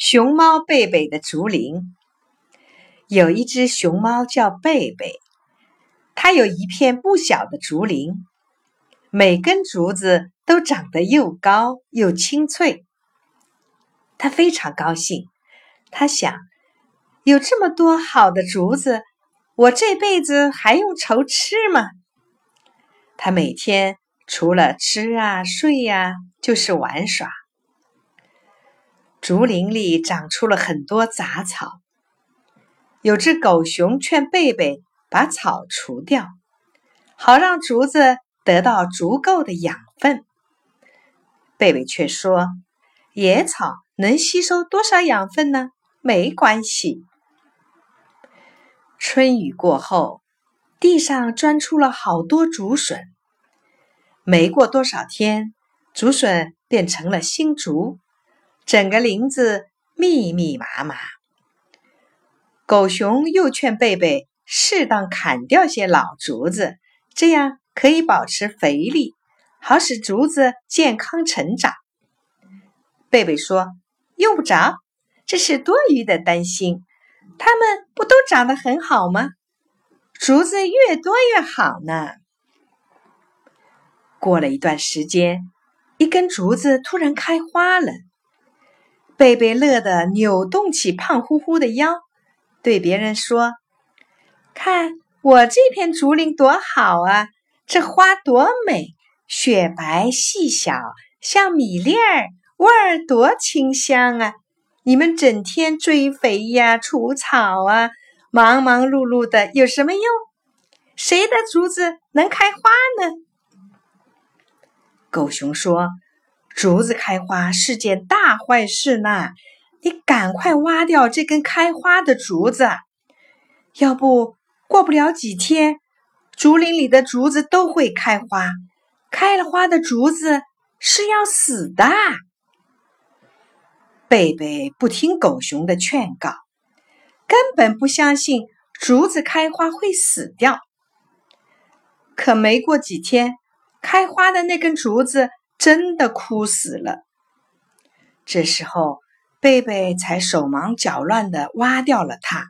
熊猫贝贝的竹林。有一只熊猫叫贝贝，它有一片不小的竹林，每根竹子都长得又高又青翠。它非常高兴，它想，有这么多好的竹子，我这辈子还用愁吃吗？它每天除了吃啊睡呀，就是玩耍。竹林里长出了很多杂草，有只狗熊劝贝贝把草除掉，好让竹子得到足够的养分。贝贝却说：“野草能吸收多少养分呢？没关系。”春雨过后，地上钻出了好多竹笋。没过多少天，竹笋变成了新竹。整个林子密密麻麻，狗熊又劝贝贝适当砍掉些老竹子，这样可以保持肥力，好使竹子健康成长。贝贝说：“用不着，这是多余的担心。它们不都长得很好吗？竹子越多越好呢。”过了一段时间，一根竹子突然开花了。贝贝乐得扭动起胖乎乎的腰，对别人说：“看我这片竹林多好啊！这花多美，雪白细小，像米粒儿，味儿多清香啊！你们整天追肥呀、除草啊，忙忙碌碌的有什么用？谁的竹子能开花呢？”狗熊说。竹子开花是件大坏事呢，你赶快挖掉这根开花的竹子，要不过不了几天，竹林里的竹子都会开花。开了花的竹子是要死的。贝贝不听狗熊的劝告，根本不相信竹子开花会死掉。可没过几天，开花的那根竹子。真的枯死了。这时候，贝贝才手忙脚乱的挖掉了它，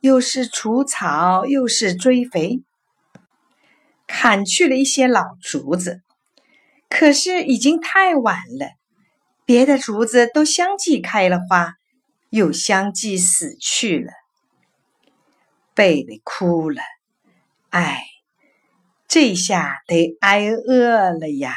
又是除草，又是追肥，砍去了一些老竹子。可是已经太晚了，别的竹子都相继开了花，又相继死去了。贝贝哭了，哎，这下得挨饿了呀！